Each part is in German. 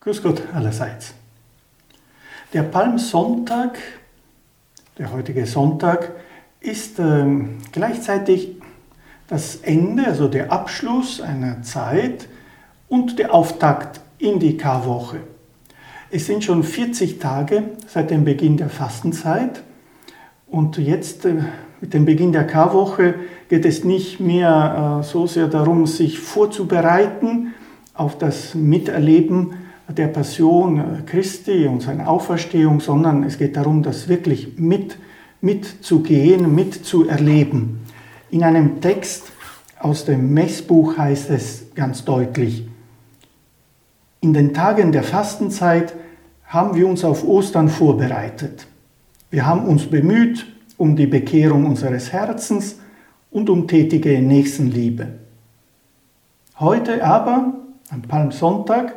Grüß Gott allerseits. Der Palmsonntag, der heutige Sonntag, ist äh, gleichzeitig das Ende, also der Abschluss einer Zeit und der Auftakt in die Karwoche. Es sind schon 40 Tage seit dem Beginn der Fastenzeit und jetzt äh, mit dem Beginn der Karwoche geht es nicht mehr äh, so sehr darum, sich vorzubereiten auf das Miterleben der Passion Christi und seiner Auferstehung, sondern es geht darum, das wirklich mit, mitzugehen, mitzuerleben. In einem Text aus dem Messbuch heißt es ganz deutlich, in den Tagen der Fastenzeit haben wir uns auf Ostern vorbereitet. Wir haben uns bemüht um die Bekehrung unseres Herzens und um tätige Nächstenliebe. Heute aber, am Palmsonntag,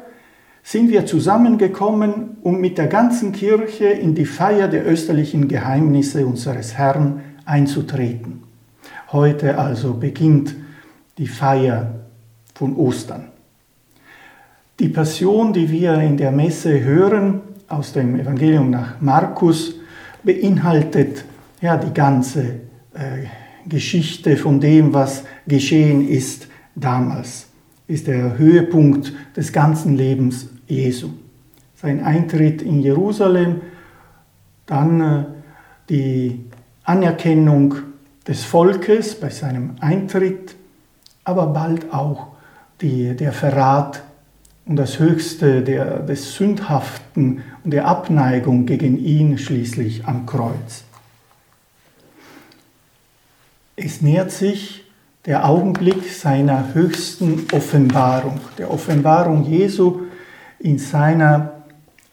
sind wir zusammengekommen, um mit der ganzen Kirche in die Feier der österlichen Geheimnisse unseres Herrn einzutreten. Heute also beginnt die Feier von Ostern. Die Passion, die wir in der Messe hören, aus dem Evangelium nach Markus, beinhaltet ja die ganze äh, Geschichte von dem, was geschehen ist damals. Ist der Höhepunkt des ganzen Lebens Jesu. Sein Eintritt in Jerusalem, dann äh, die Anerkennung des Volkes bei seinem Eintritt, aber bald auch die, der Verrat und das Höchste der, des Sündhaften und der Abneigung gegen ihn schließlich am Kreuz. Es nähert sich der Augenblick seiner höchsten Offenbarung, der Offenbarung Jesu in seiner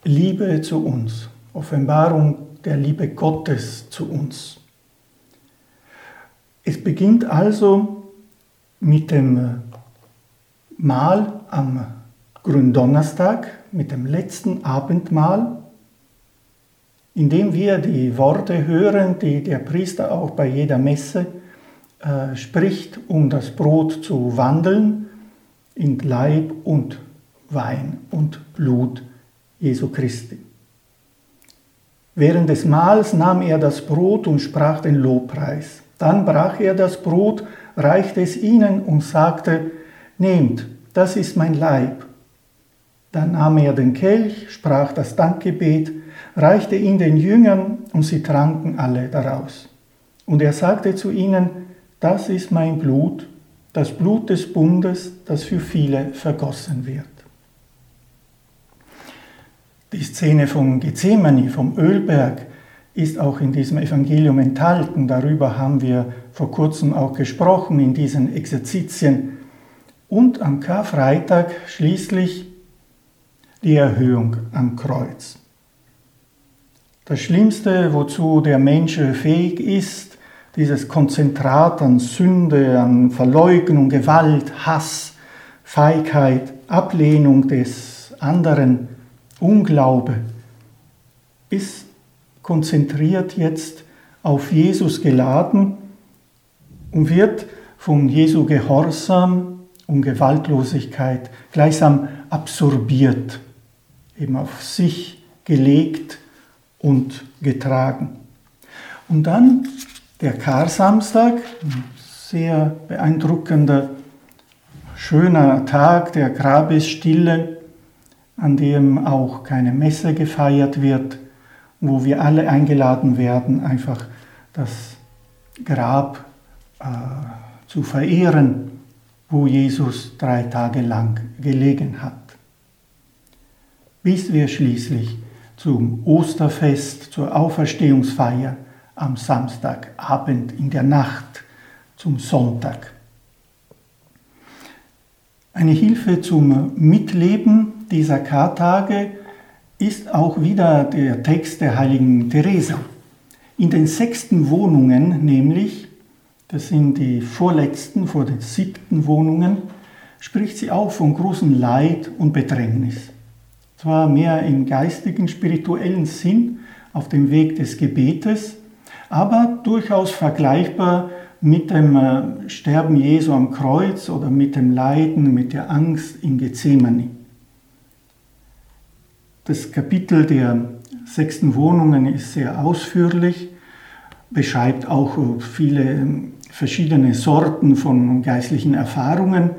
Liebe zu uns, Offenbarung der Liebe Gottes zu uns. Es beginnt also mit dem Mahl am Gründonnerstag, mit dem letzten Abendmahl, in dem wir die Worte hören, die der Priester auch bei jeder Messe äh, spricht, um das Brot zu wandeln in Leib und Wein und Blut Jesu Christi. Während des Mahls nahm er das Brot und sprach den Lobpreis. Dann brach er das Brot, reichte es ihnen und sagte, Nehmt, das ist mein Leib. Dann nahm er den Kelch, sprach das Dankgebet, reichte ihn den Jüngern und sie tranken alle daraus. Und er sagte zu ihnen, das ist mein Blut, das Blut des Bundes, das für viele vergossen wird. Die Szene von Gethsemane, vom Ölberg, ist auch in diesem Evangelium enthalten. Darüber haben wir vor kurzem auch gesprochen in diesen Exerzitien. Und am Karfreitag schließlich die Erhöhung am Kreuz. Das Schlimmste, wozu der Mensch fähig ist, dieses Konzentrat an Sünde, an Verleugnung, Gewalt, Hass, Feigheit, Ablehnung des anderen, Unglaube ist konzentriert jetzt auf Jesus geladen und wird von Jesu Gehorsam und Gewaltlosigkeit gleichsam absorbiert, eben auf sich gelegt und getragen. Und dann der Karsamstag, ein sehr beeindruckender, schöner Tag der Grabesstille, an dem auch keine Messe gefeiert wird, wo wir alle eingeladen werden, einfach das Grab äh, zu verehren, wo Jesus drei Tage lang gelegen hat. Bis wir schließlich zum Osterfest, zur Auferstehungsfeier am Samstagabend in der Nacht zum Sonntag. Eine Hilfe zum Mitleben dieser Kartage ist auch wieder der Text der heiligen Teresa. In den sechsten Wohnungen nämlich, das sind die vorletzten vor den siebten Wohnungen, spricht sie auch von großem Leid und Bedrängnis. Zwar mehr im geistigen, spirituellen Sinn auf dem Weg des Gebetes, aber durchaus vergleichbar mit dem äh, Sterben Jesu am Kreuz oder mit dem Leiden, mit der Angst in Gethsemane. Das Kapitel der sechsten Wohnungen ist sehr ausführlich, beschreibt auch viele ähm, verschiedene Sorten von geistlichen Erfahrungen.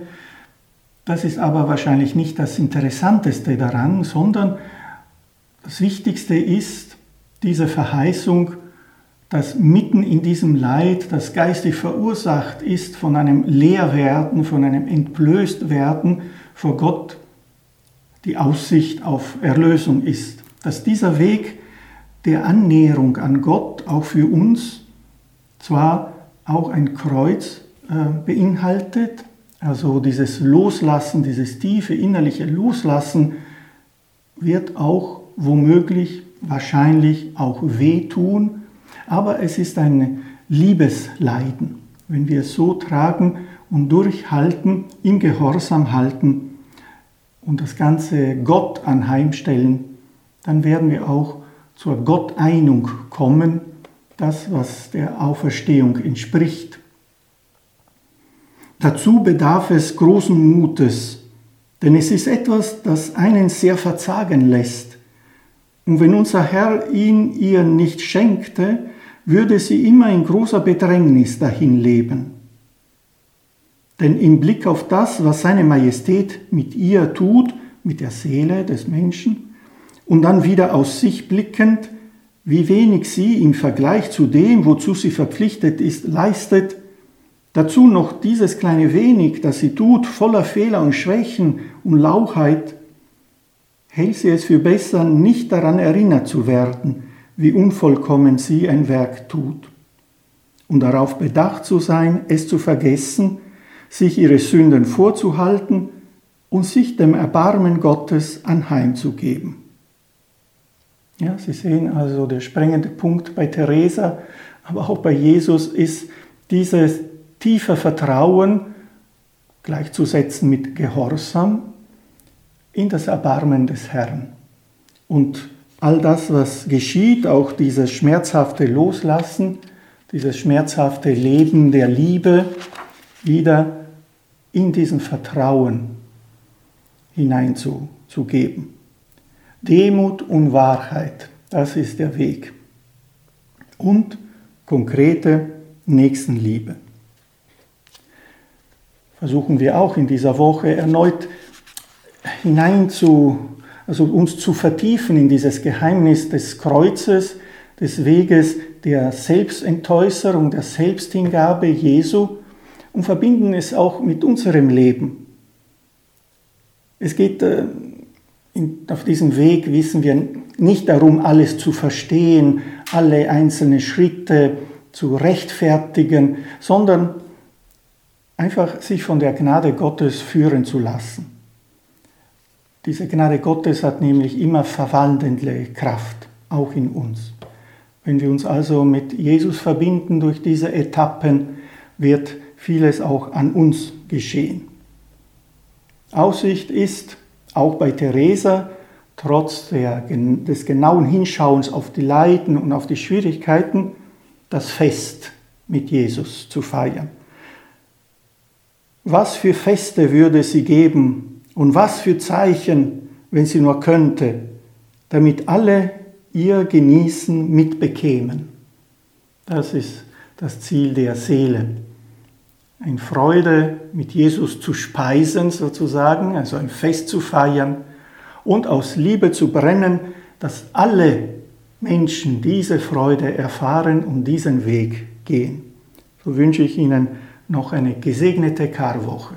Das ist aber wahrscheinlich nicht das Interessanteste daran, sondern das Wichtigste ist diese Verheißung, dass mitten in diesem Leid, das geistig verursacht ist von einem Leerwerden, von einem Entblößtwerden vor Gott, die Aussicht auf Erlösung ist. Dass dieser Weg der Annäherung an Gott auch für uns zwar auch ein Kreuz äh, beinhaltet, also dieses Loslassen, dieses tiefe innerliche Loslassen wird auch womöglich, wahrscheinlich auch wehtun, aber es ist ein Liebesleiden, wenn wir es so tragen und durchhalten, im Gehorsam halten und das Ganze Gott anheimstellen, dann werden wir auch zur Gotteinung kommen, das, was der Auferstehung entspricht. Dazu bedarf es großen Mutes, denn es ist etwas, das einen sehr verzagen lässt. Und wenn unser Herr ihn ihr nicht schenkte, würde sie immer in großer Bedrängnis dahin leben. Denn im Blick auf das, was seine Majestät mit ihr tut, mit der Seele des Menschen, und dann wieder aus sich blickend, wie wenig sie im Vergleich zu dem, wozu sie verpflichtet ist, leistet, Dazu noch dieses kleine wenig, das sie tut, voller Fehler und Schwächen und Lauchheit, hält sie es für besser, nicht daran erinnert zu werden, wie unvollkommen sie ein Werk tut, und darauf bedacht zu sein, es zu vergessen, sich ihre Sünden vorzuhalten und sich dem Erbarmen Gottes anheimzugeben. Ja, Sie sehen also, der sprengende Punkt bei Teresa, aber auch bei Jesus ist dieses tiefer Vertrauen gleichzusetzen mit Gehorsam in das Erbarmen des Herrn. Und all das, was geschieht, auch dieses schmerzhafte Loslassen, dieses schmerzhafte Leben der Liebe, wieder in diesen Vertrauen hineinzugeben. Demut und Wahrheit, das ist der Weg. Und konkrete Nächstenliebe versuchen wir auch in dieser Woche erneut hinein zu, also uns zu vertiefen in dieses Geheimnis des Kreuzes, des Weges der Selbstentäußerung, der Selbsthingabe Jesu und verbinden es auch mit unserem Leben. Es geht äh, auf diesem Weg, wissen wir, nicht darum, alles zu verstehen, alle einzelnen Schritte zu rechtfertigen, sondern einfach sich von der Gnade Gottes führen zu lassen. Diese Gnade Gottes hat nämlich immer verwandelnde Kraft, auch in uns. Wenn wir uns also mit Jesus verbinden durch diese Etappen, wird vieles auch an uns geschehen. Aussicht ist auch bei Theresa, trotz der, des genauen Hinschauens auf die Leiden und auf die Schwierigkeiten, das Fest mit Jesus zu feiern. Was für Feste würde sie geben und was für Zeichen, wenn sie nur könnte, damit alle ihr Genießen mitbekämen. Das ist das Ziel der Seele. Ein Freude mit Jesus zu speisen sozusagen, also ein Fest zu feiern und aus Liebe zu brennen, dass alle Menschen diese Freude erfahren und diesen Weg gehen. So wünsche ich Ihnen noch eine gesegnete Karwoche.